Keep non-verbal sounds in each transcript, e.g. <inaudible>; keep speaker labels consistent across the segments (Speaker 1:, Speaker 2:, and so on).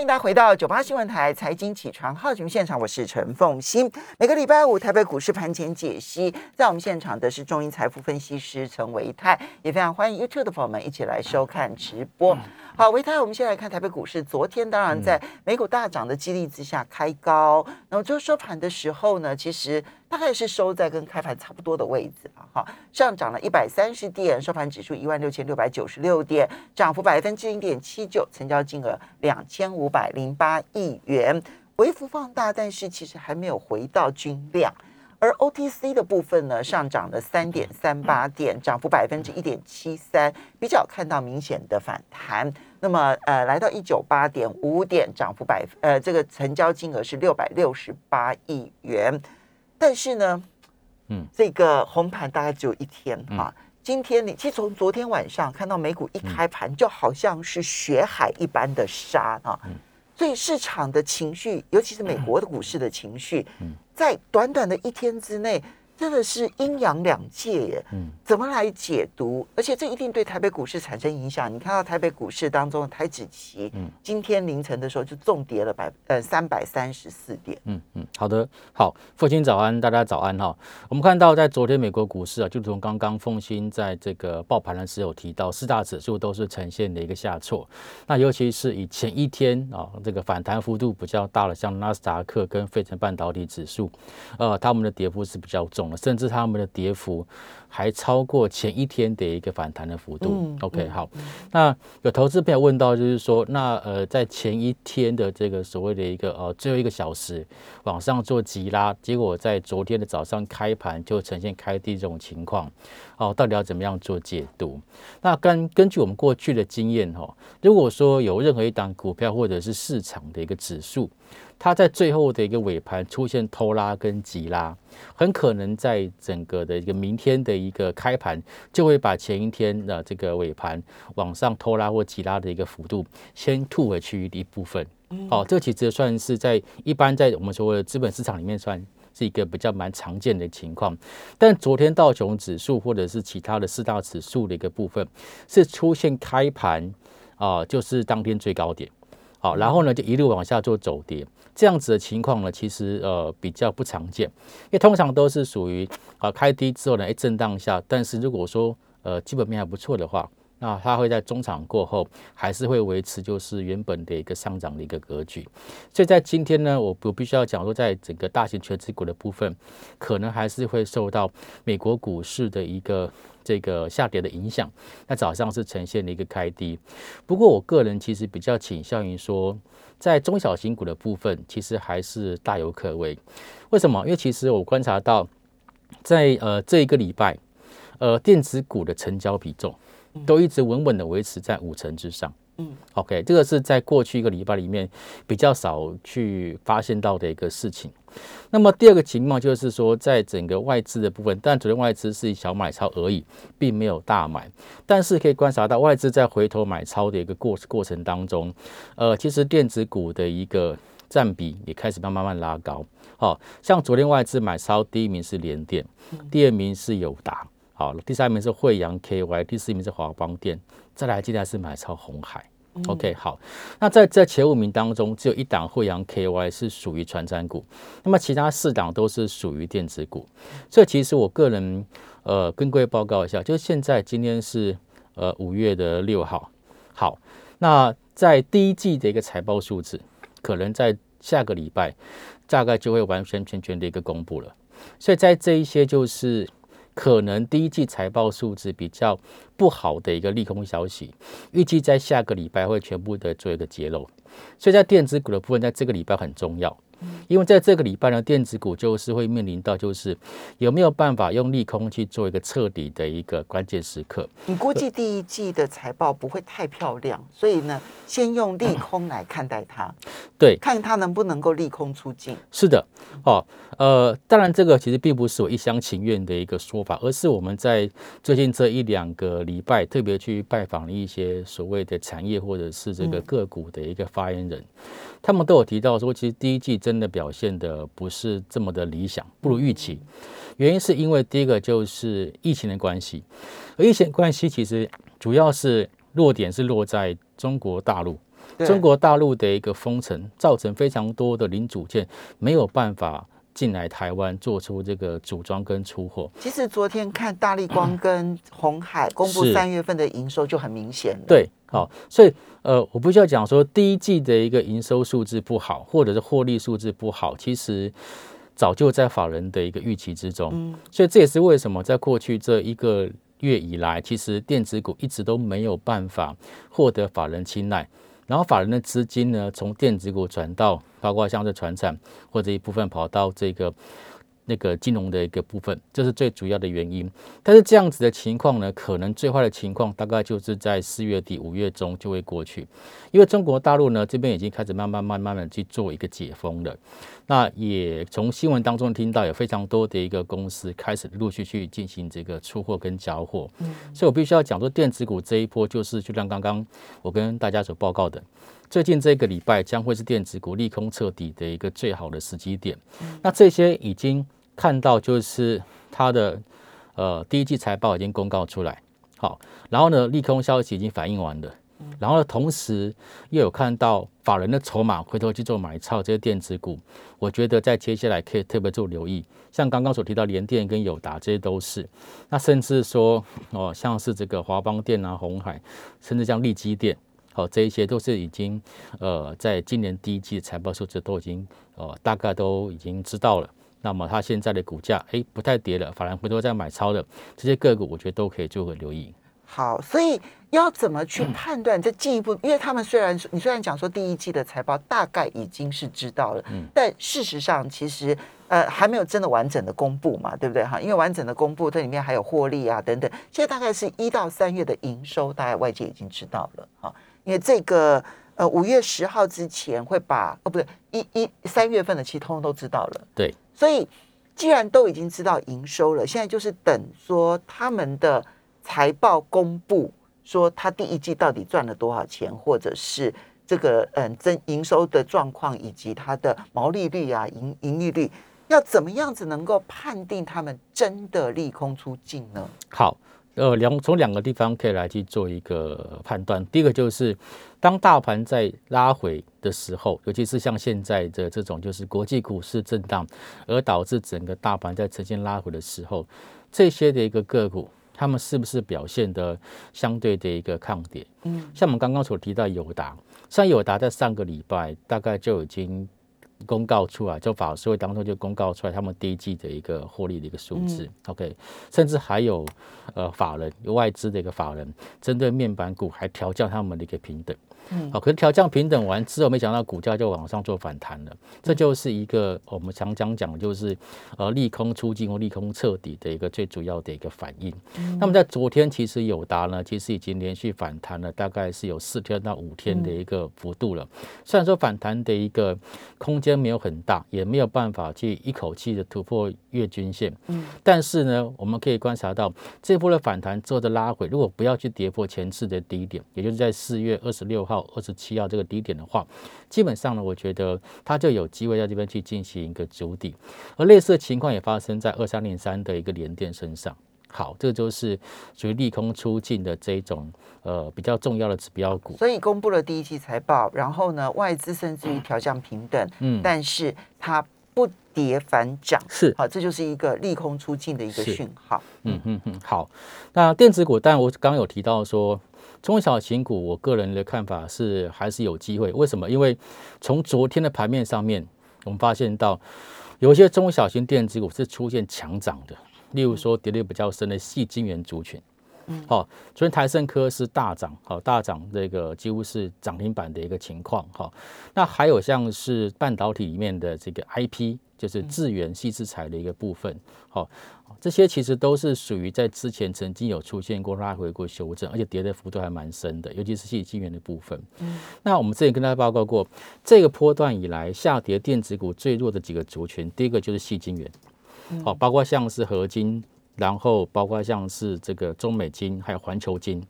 Speaker 1: 欢迎大家回到九八新闻台财经起床号节目现场，我是陈凤欣。每个礼拜五台北股市盘前解析，在我们现场的是中银财富分析师陈维泰，也非常欢迎 YouTube 的朋友们一起来收看直播。好，维泰，我们先来看台北股市，昨天当然在美股大涨的激励之下开高，那么就收盘的时候呢，其实大概是收在跟开盘差不多的位置啊，哈，上涨了一百三十点，收盘指数一万六千六百九十六点，涨幅百分之零点七九，成交金额两千五百零八亿元，微幅放大，但是其实还没有回到均量。而 OTC 的部分呢，上涨了三点三八点，涨幅百分之一点七三，比较看到明显的反弹。那么呃，来到一九八点五点，涨幅百呃，这个成交金额是六百六十八亿元。但是呢，嗯，这个红盘大概只有一天哈。今天你其实从昨天晚上看到美股一开盘，就好像是血海一般的杀啊。所以市场的情绪，尤其是美国的股市的情绪，在短短的一天之内。真的是阴阳两界耶，嗯，怎么来解读？而且这一定对台北股市产生影响。你看到台北股市当中的台指期，嗯，今天凌晨的时候就重跌了百呃三百三十四点，
Speaker 2: 嗯嗯，好的，好，父亲早安，大家早安哈。我们看到在昨天美国股市啊，就从刚刚凤新在这个报盘的时候提到，四大指数都是呈现的一个下挫。那尤其是以前一天啊，这个反弹幅度比较大的，像纳斯达克跟费城半导体指数，呃，他们的跌幅是比较重。甚至他们的跌幅还超过前一天的一个反弹的幅度。OK，好，那有投资朋友问到，就是说，那呃，在前一天的这个所谓的一个呃最后一个小时往上做急拉，结果在昨天的早上开盘就呈现开低这种情况，哦，到底要怎么样做解读？那根根据我们过去的经验哈，如果说有任何一档股票或者是市场的一个指数，它在最后的一个尾盘出现偷拉跟急拉，很可能在整个的一个明天的一个开盘，就会把前一天的这个尾盘往上偷拉或急拉的一个幅度先吐回去一部分。哦，这其实算是在一般在我们所谓的资本市场里面算是一个比较蛮常见的情况。但昨天道琼指数或者是其他的四大指数的一个部分是出现开盘啊，就是当天最高点。好，然后呢就一路往下做走跌。这样子的情况呢，其实呃比较不常见，因为通常都是属于啊开低之后呢，一震荡下，但是如果说呃基本面还不错的话，那它会在中场过后还是会维持就是原本的一个上涨的一个格局。所以在今天呢，我我必须要讲说，在整个大型全资股的部分，可能还是会受到美国股市的一个这个下跌的影响。那早上是呈现了一个开低，不过我个人其实比较倾向于说。在中小型股的部分，其实还是大有可为。为什么？因为其实我观察到，在呃这一个礼拜，呃电子股的成交比重都一直稳稳的维持在五成之上。嗯，OK，这个是在过去一个礼拜里面比较少去发现到的一个事情。那么第二个情况就是说，在整个外资的部分，但昨天外资是小买超而已，并没有大买。但是可以观察到，外资在回头买超的一个过过程当中，呃，其实电子股的一个占比也开始慢慢慢拉高。好，像昨天外资买超，第一名是联电，第二名是友达，好，第三名是惠阳 KY，第四名是华邦电，再来接下来是买超红海。OK，好，那在在前五名当中，只有一档惠阳 KY 是属于传产股，那么其他四档都是属于电子股。所以其实我个人呃跟各位报告一下，就是现在今天是呃五月的六号，好，那在第一季的一个财报数字，可能在下个礼拜大概就会完全全全的一个公布了。所以在这一些就是。可能第一季财报数字比较不好的一个利空消息，预计在下个礼拜会全部的做一个揭露，所以在电子股的部分，在这个礼拜很重要。因为在这个礼拜呢，电子股就是会面临到就是有没有办法用利空去做一个彻底的一个关键时刻。
Speaker 1: 你估计第一季的财报不会太漂亮，所以呢，先用利空来看待它。
Speaker 2: 对，
Speaker 1: 看它能不能够利空出尽。
Speaker 2: 是的，哦，呃，当然这个其实并不是我一厢情愿的一个说法，而是我们在最近这一两个礼拜特别去拜访了一些所谓的产业或者是这个个股的一个发言人。他们都有提到说，其实第一季真的表现的不是这么的理想，不如预期。原因是因为第一个就是疫情的关系，而疫情关系其实主要是落点是落在中国大陆，中国大陆的一个封城，造成非常多的零组件没有办法进来台湾做出这个组装跟出货。
Speaker 1: 其实昨天看大力光跟红海 <clears throat> 公布三月份的营收就很明显了。
Speaker 2: 对，好，所以呃，我不需要讲说第一季的一个营收数字不好，或者是获利数字不好，其实早就在法人的一个预期之中。嗯，所以这也是为什么在过去这一个月以来，其实电子股一直都没有办法获得法人青睐。然后法人的资金呢，从电子股转到，包括像这船产或者一部分跑到这个。那个金融的一个部分，这是最主要的原因。但是这样子的情况呢，可能最坏的情况大概就是在四月底、五月中就会过去，因为中国大陆呢这边已经开始慢慢、慢慢的去做一个解封了。那也从新闻当中听到有非常多的一个公司开始陆续去进行这个出货跟交货。嗯，所以我必须要讲说，电子股这一波就是就像刚刚我跟大家所报告的，最近这个礼拜将会是电子股利空彻底的一个最好的时机点。那这些已经。看到就是它的呃第一季财报已经公告出来，好，然后呢利空消息已经反映完了，然后呢同时又有看到法人的筹码回头去做买超这些电子股，我觉得在接下来可以特别做留意，像刚刚所提到联电跟友达这些都是，那甚至说哦像是这个华邦电啊、红海，甚至像利基电，好这一些都是已经呃在今年第一季的财报数字都已经呃大概都已经知道了。那么它现在的股价哎不太跌了，反而回头在买超的这些个股，我觉得都可以做个留意。
Speaker 1: 好，所以要怎么去判断？这进一步，因为他们虽然你虽然讲说第一季的财报大概已经是知道了，嗯，但事实上其实呃还没有真的完整的公布嘛，对不对哈？因为完整的公布，这里面还有获利啊等等。现在大概是一到三月的营收，大概外界已经知道了哈，因为这个。呃，五月十号之前会把哦，不对，一一三月份的其实通通都知道了。
Speaker 2: 对，
Speaker 1: 所以既然都已经知道营收了，现在就是等说他们的财报公布，说他第一季到底赚了多少钱，或者是这个嗯增营收的状况，以及它的毛利率啊、盈盈利率，要怎么样子能够判定他们真的利空出境呢？
Speaker 2: 好。呃，两从两个地方可以来去做一个判断。第一个就是，当大盘在拉回的时候，尤其是像现在的这种，就是国际股市震荡，而导致整个大盘在呈现拉回的时候，这些的一个个股，他们是不是表现的相对的一个抗跌？嗯，像我们刚刚所提到友达，像友达在上个礼拜大概就已经。公告出来，就法社会当中就公告出来，他们第一季的一个获利的一个数字，OK，甚至还有呃法人有外资的一个法人，针对面板股还调降他们的一个平等。好，可是调降平等完之后，没想到股价就往上做反弹了。这就是一个我们常讲讲，就是呃利空出尽或利空彻底的一个最主要的一个反应。那么在昨天，其实友达呢，其实已经连续反弹了，大概是有四天到五天的一个幅度了。虽然说反弹的一个空间没有很大，也没有办法去一口气的突破月均线。嗯，但是呢，我们可以观察到这波的反弹之后的拉回，如果不要去跌破前次的低点，也就是在四月二十六号。二十七号这个低点的话，基本上呢，我觉得它就有机会在这边去进行一个筑底，而类似的情况也发生在二三零三的一个连电身上。好，这就是属于利空出尽的这种呃比较重要的指标股。
Speaker 1: 所以公布了第一季财报，然后呢，外资甚至于调降平等，嗯，但是它不跌反涨，
Speaker 2: 是
Speaker 1: 好，这就是一个利空出尽的一个讯号。
Speaker 2: 嗯嗯嗯，好，那电子股，但我刚刚有提到说。中小型股，我个人的看法是还是有机会。为什么？因为从昨天的盘面上面，我们发现到有些中小型电子股是出现强涨的，例如说跌的比较深的细晶圆族群。嗯，好，昨天台盛科是大涨，好大涨，这个几乎是涨停板的一个情况。好，那还有像是半导体里面的这个 IP。就是智源细制材的一个部分，好，这些其实都是属于在之前曾经有出现过拉回过修正，而且跌的幅度还蛮深的，尤其是细晶圆的部分。嗯，那我们之前跟大家报告过，这个波段以来下跌电子股最弱的几个族群，第一个就是细晶圆，好，包括像是合金。然后包括像是这个中美金，还有环球金，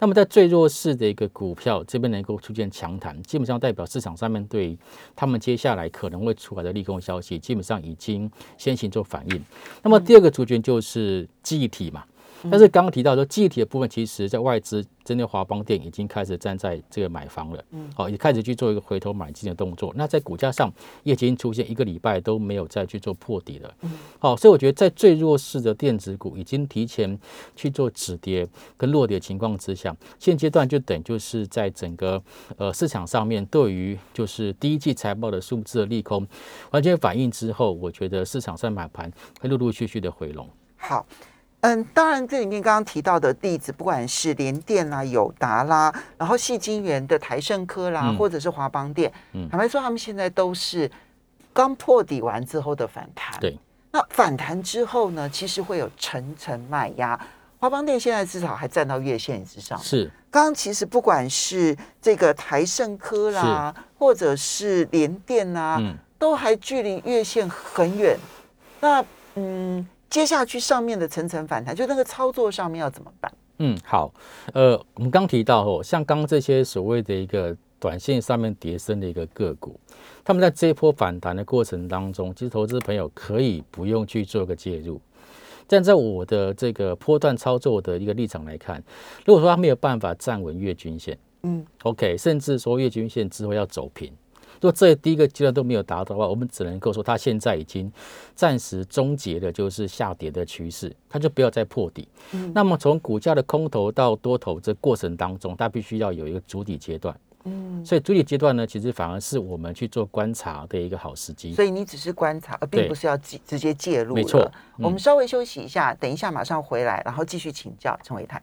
Speaker 2: 那么在最弱势的一个股票这边能够出现强弹，基本上代表市场上面对他们接下来可能会出来的利空消息，基本上已经先行做反应。那么第二个族群就是记忆体嘛，但是刚刚提到说，记忆体的部分，其实在外资针对华邦电已经开始站在这个买方了，嗯，好，也开始去做一个回头买进的动作。那在股价上，已经出现一个礼拜都没有再去做破底了，嗯，好，所以我觉得在最弱势的电子股已经提前去做止跌跟落跌情况之下，现阶段就等就是在整个呃市场上面对于就是第一季财报的数字的利空完全反应之后，我觉得市场上买盘会陆陆续续的回笼。
Speaker 1: 好。嗯，当然，这里面刚刚提到的例子，不管是联电啦、友达啦，然后细晶圆的台盛科啦，或者是华邦电，坦白说，他们现在都是刚破底完之后的反弹。
Speaker 2: 对，
Speaker 1: 那反弹之后呢，其实会有层层卖压。华邦电现在至少还站到月线之上。
Speaker 2: 是，
Speaker 1: 刚刚其实不管是这个台盛科啦，或者是联电啦，都还距离月线很远。那嗯。接下去上面的层层反弹，就那个操作上面要怎么办？
Speaker 2: 嗯，好，呃，我们刚提到哦，像刚这些所谓的一个短线上面叠升的一个个股，他们在这一波反弹的过程当中，其实投资朋友可以不用去做个介入。但在我的这个波段操作的一个立场来看，如果说他没有办法站稳月均线，嗯，OK，甚至说月均线之后要走平。如果这第一个阶段都没有达到的话，我们只能够说它现在已经暂时终结的就是下跌的趋势，它就不要再破底。嗯，那么从股价的空头到多头这过程当中，它必须要有一个主体阶段。嗯，所以主体阶段呢，其实反而是我们去做观察的一个好时机。
Speaker 1: 所以你只是观察，而并不是要直直接介入。
Speaker 2: 没错，
Speaker 1: 我们稍微休息一下，等一下马上回来，然后继续请教陈伟泰。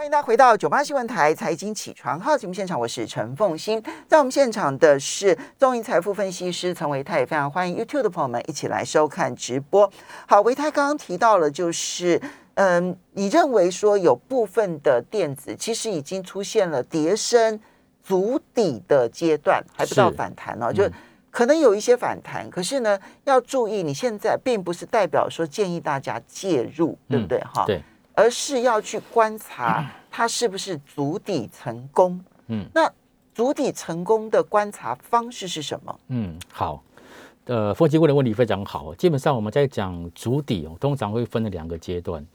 Speaker 1: 欢迎大家回到九八新闻台财经起床号节目现场，我是陈凤欣，在我们现场的是中银财富分析师陈维泰，也非常欢迎 YouTube 的朋友们一起来收看直播。好，维泰刚刚提到了，就是嗯，你认为说有部分的电子其实已经出现了跌升足底的阶段，还不到反弹哦，就可能有一些反弹，可是呢，要注意，你现在并不是代表说建议大家介入，对不对？哈，
Speaker 2: 对。
Speaker 1: 而是要去观察它是不是足底成功。嗯，那足底成功的观察方式是什么？
Speaker 2: 嗯，好，呃，风机问的问题非常好。基本上我们在讲足底哦，通常会分了两个阶段。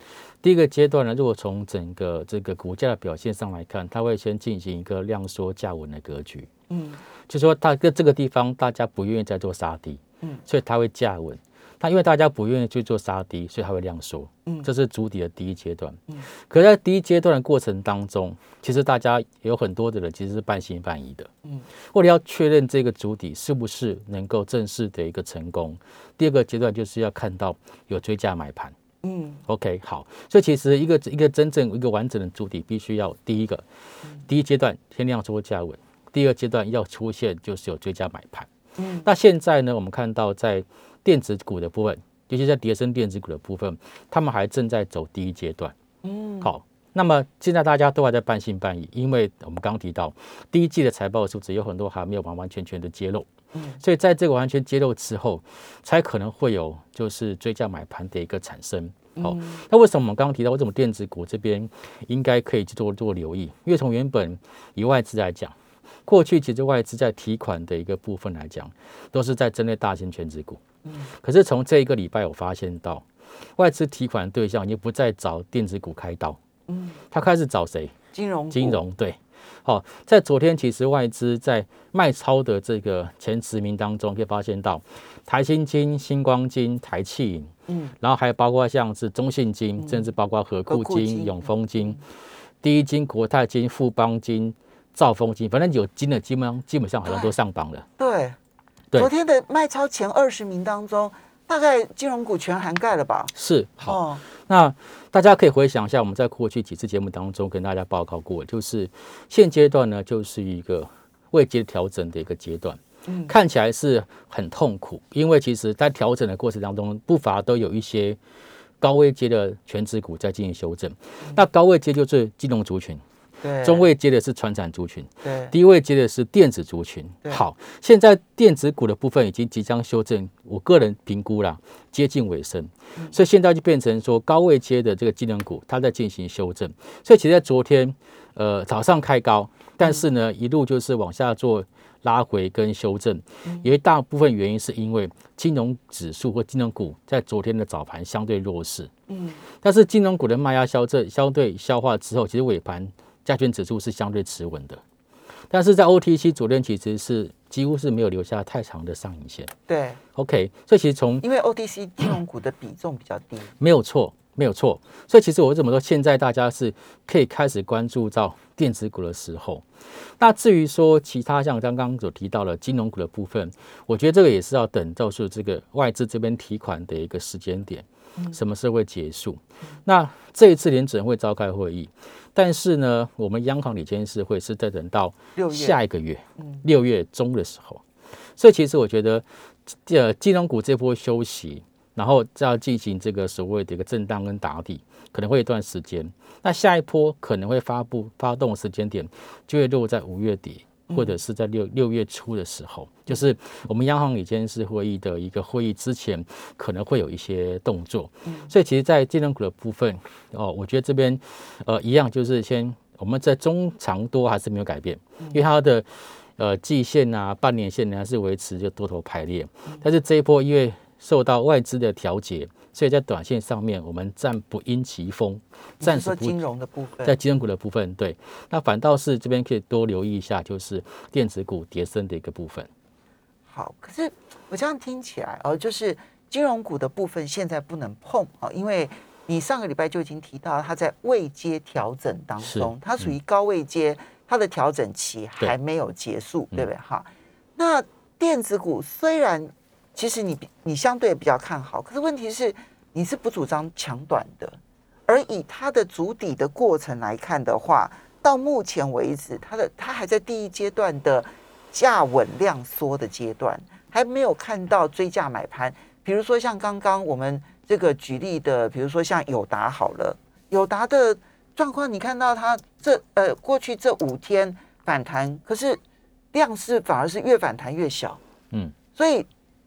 Speaker 2: 第一个阶段呢，如果从整个这个股价的表现上来看，它会先进行一个量缩价稳的格局。嗯，就说它跟这个地方大家不愿意再做杀低，嗯，所以它会价稳。那因为大家不愿意去做杀低，所以它会量缩。嗯，这是主底的第一阶段。嗯，可在第一阶段的过程当中，其实大家有很多的人其实是半信半疑的。嗯，为了要确认这个主底是不是能够正式的一个成功，第二个阶段就是要看到有追加买盘。嗯，OK，好。所以其实一个一个真正一个完整的主底，必须要第一个第一阶段先量缩价稳，第二阶段要出现就是有追加买盘。嗯，那现在呢，我们看到在电子股的部分，尤其在叠升电子股的部分，他们还正在走第一阶段。嗯，好，那么现在大家都还在半信半疑，因为我们刚刚提到第一季的财报数字有很多还没有完完全全的揭露。嗯，所以在这个完全揭露之后，才可能会有就是追加买盘的一个产生。好，那为什么我们刚刚提到为什么电子股这边应该可以去多做留意？因为从原本以外资来讲，过去其实外资在提款的一个部分来讲，都是在针对大型全职股。可是从这一个礼拜，我发现到外资提款对象已经不再找电子股开刀，嗯，他开始找谁？
Speaker 1: 金融，
Speaker 2: 金融对。好，在昨天其实外资在卖超的这个前十名当中，可以发现到台新金、星光金、台气，嗯，然后还包括像是中信金，甚至包括和库金、永丰金、第一金、国泰金、富邦金、兆丰金，反正有金的基本上基本上好像都上榜了。
Speaker 1: 对。昨天的卖超前二十名当中，大概金融股全涵盖了吧？
Speaker 2: 是好，那大家可以回想一下，我们在过去几次节目当中跟大家报告过，就是现阶段呢，就是一个未接调整的一个阶段，嗯，看起来是很痛苦，因为其实在调整的过程当中，不乏都有一些高位阶的全指股在进行修正，那高位阶就是金融族群。中位接的是传产族群，
Speaker 1: 对，
Speaker 2: 低位接的是电子族群。好，现在电子股的部分已经即将修正，我个人评估啦，接近尾声，所以现在就变成说高位接的这个技能股，它在进行修正。所以其实在昨天，呃，早上开高，但是呢，一路就是往下做拉回跟修正，有一大部分原因是因为金融指数或金融股在昨天的早盘相对弱势，嗯，但是金融股的卖压消正相对消化之后，其实尾盘加权指数是相对持稳的，但是在 OTC 昨天其实是几乎是没有留下太长的上影线。
Speaker 1: 对
Speaker 2: ，，OK，所以其实从
Speaker 1: 因为 OTC 金融股的比重比较低，
Speaker 2: 没有错，没有错。所以其实我怎么说现在大家是可以开始关注到电子股的时候？那至于说其他像刚刚所提到的金融股的部分，我觉得这个也是要等到是这个外资这边提款的一个时间点，什么时候会结束？那这一次联准会召开会议，但是呢，我们央行理监事会是在等到下一个月，六月中的时候。所以其实我觉得，呃，金融股这波休息，然后再要进行这个所谓的一个震荡跟打底，可能会一段时间。那下一波可能会发布发动的时间点，就会落在五月底。或者是在六六月初的时候，就是我们央行理监事会议的一个会议之前，可能会有一些动作。所以其实，在金融股的部分，哦，我觉得这边呃一样，就是先我们在中长多还是没有改变，因为它的呃季线啊、半年线呢还是维持就多头排列，但是这一波因为受到外资的调节，所以在短线上面我们暂不因其风，暂时
Speaker 1: 金融的部分，
Speaker 2: 在金融股的部分，对，那反倒是这边可以多留意一下，就是电子股跌升的一个部分。
Speaker 1: 好，可是我这样听起来哦，就是金融股的部分现在不能碰哦，因为你上个礼拜就已经提到它在未接调整当中
Speaker 2: 是，
Speaker 1: 它属于高位阶，它的调整期还没有结束，
Speaker 2: 嗯
Speaker 1: 对不对？哈，那电子股虽然其实你比你相对比较看好，可是问题是你是不主张抢短的，而以它的筑底的过程来看的话，到目前为止，它的它还在第一阶段的价稳量缩的阶段，还没有看到追价买盘。比如说像刚刚我们这个举例的，比如说像友达好了，友达的状况，你看到它这呃过去这五天反弹，可是量是反而是越反弹越小，
Speaker 2: 嗯，
Speaker 1: 所以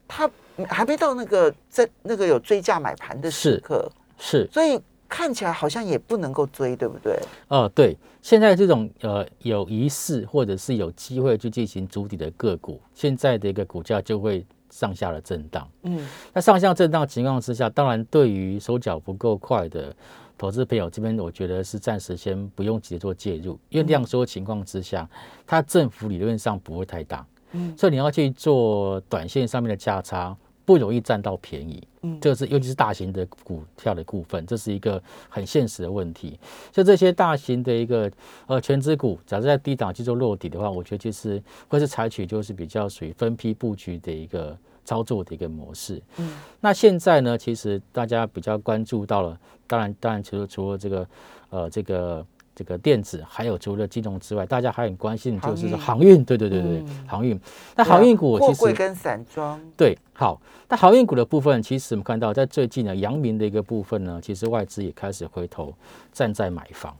Speaker 1: 它还没到那个在那个有追价买盘的时刻，
Speaker 2: 是，
Speaker 1: 所以看起来好像也不能够追，对不对？
Speaker 2: 哦，对，现在这种呃有疑似或者是有机会去进行主底的个股，现在的一个股价就会上下的震荡。
Speaker 1: 嗯，
Speaker 2: 那上下震荡情况之下，当然对于手脚不够快的投资朋友这边，我觉得是暂时先不用急着做介入，因为量缩情况之下，它振幅理论上不会太大，
Speaker 1: 嗯
Speaker 2: 所以你要去做短线上面的价差，不容易占到便宜。
Speaker 1: 嗯
Speaker 2: 这个是尤其是大型的股票的股份，这是一个很现实的问题。就这些大型的一个呃全资股，假设在低档去做落底的话，我觉得就是会是采取就是比较属于分批布局的一个操作的一个模式。
Speaker 1: 嗯，
Speaker 2: 那现在呢，其实大家比较关注到了，当然当然除了除了这个呃这个。这个电子还有除了金融之外，大家还很关心的就是航运，对对对对，
Speaker 1: 嗯
Speaker 2: 航运。那航运股其实
Speaker 1: 跟散装，
Speaker 2: 对，好，那航运股的部分，其实我们看到在最近呢，阳明的一个部分呢，其实外资也开始回头站在买房。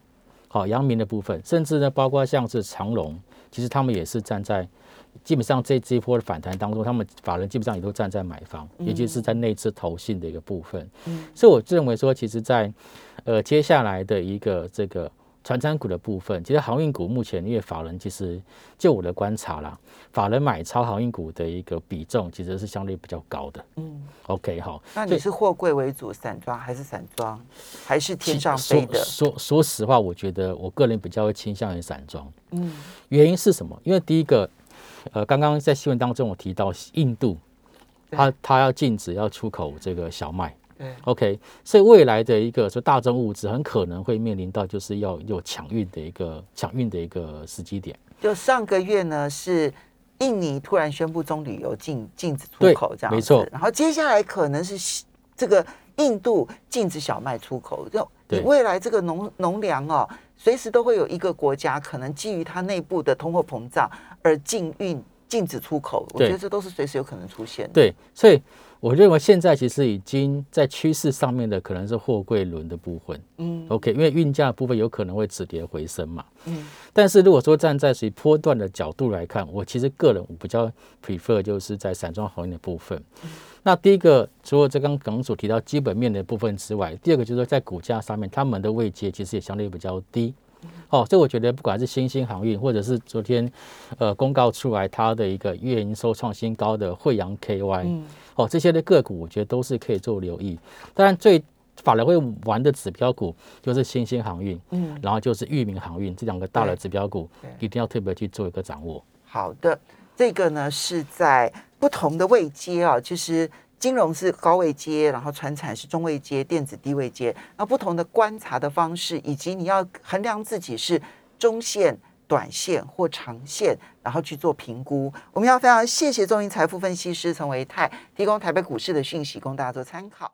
Speaker 2: 好，阳明的部分，甚至呢，包括像是长隆，其实他们也是站在基本上这这一波的反弹当中，他们法人基本上也都站在买方，也就是在内资投信的一个部分。
Speaker 1: 嗯
Speaker 2: 所以我认为说，其实在呃接下来的一个这个传产股的部分，其实航运股目前因为法人其实就我的观察啦，法人买超航运股的一个比重其实是相对比较高的。
Speaker 1: 嗯
Speaker 2: ，OK，好，
Speaker 1: 那你是货柜为主，散装还是散装，还是天上飞的？
Speaker 2: 说说说实话，我觉得我个人比较会倾向于散装。
Speaker 1: 嗯
Speaker 2: 原因是什么？因为第一个，呃，刚刚在新闻当中我提到印度，它它要禁止要出口这个小麦。
Speaker 1: 对
Speaker 2: ，OK，所以未来的一个说大宗物资很可能会面临到就是要有抢运的一个抢运的一个时机点。
Speaker 1: 就上个月呢是。印尼突然宣布棕榈油禁禁止出口，这样子
Speaker 2: 没错
Speaker 1: 然后接下来可能是西这个印度禁止小麦出口，就你未来这个农农粮哦，随时都会有一个国家可能基于它内部的通货膨胀而禁运禁止出口，我
Speaker 2: 对
Speaker 1: 觉得这都是随时有可能出现的。
Speaker 2: 对，所以我认为现在其实已经在趋势上面的可能是货柜轮的部分。
Speaker 1: 嗯
Speaker 2: OK，因为运价部分有可能会止跌回升嘛。
Speaker 1: 嗯
Speaker 2: 但是如果说站在属于波段的角度来看，我其实个人我比较 prefer 就是在散装航运的部分。那第一个，除了这刚刚所提到基本面的部分之外，第二个就是说在股价上面，他们的位阶其实也相对比较低。哦，这我觉得不管是新兴航运，或者是昨天呃公告出来它的一个月营收创新高的惠阳 KY，嗯哦，这些的个股我觉得都是可以做留意。当然最法人会玩的指标股就是新兴航运，嗯，然后就是裕民航运这两个大的指标股，一定要特别去做一个掌握。
Speaker 1: 好的，这个呢是在不同的位阶啊，其实金融是高位阶，然后船产是中位阶，电子低位阶，那不同的观察的方式，以及你要衡量自己是中线、短线或长线，然后去做评估。我们要非常谢谢中银财富分析师陈维泰提供台北股市的讯息，供大家做参考。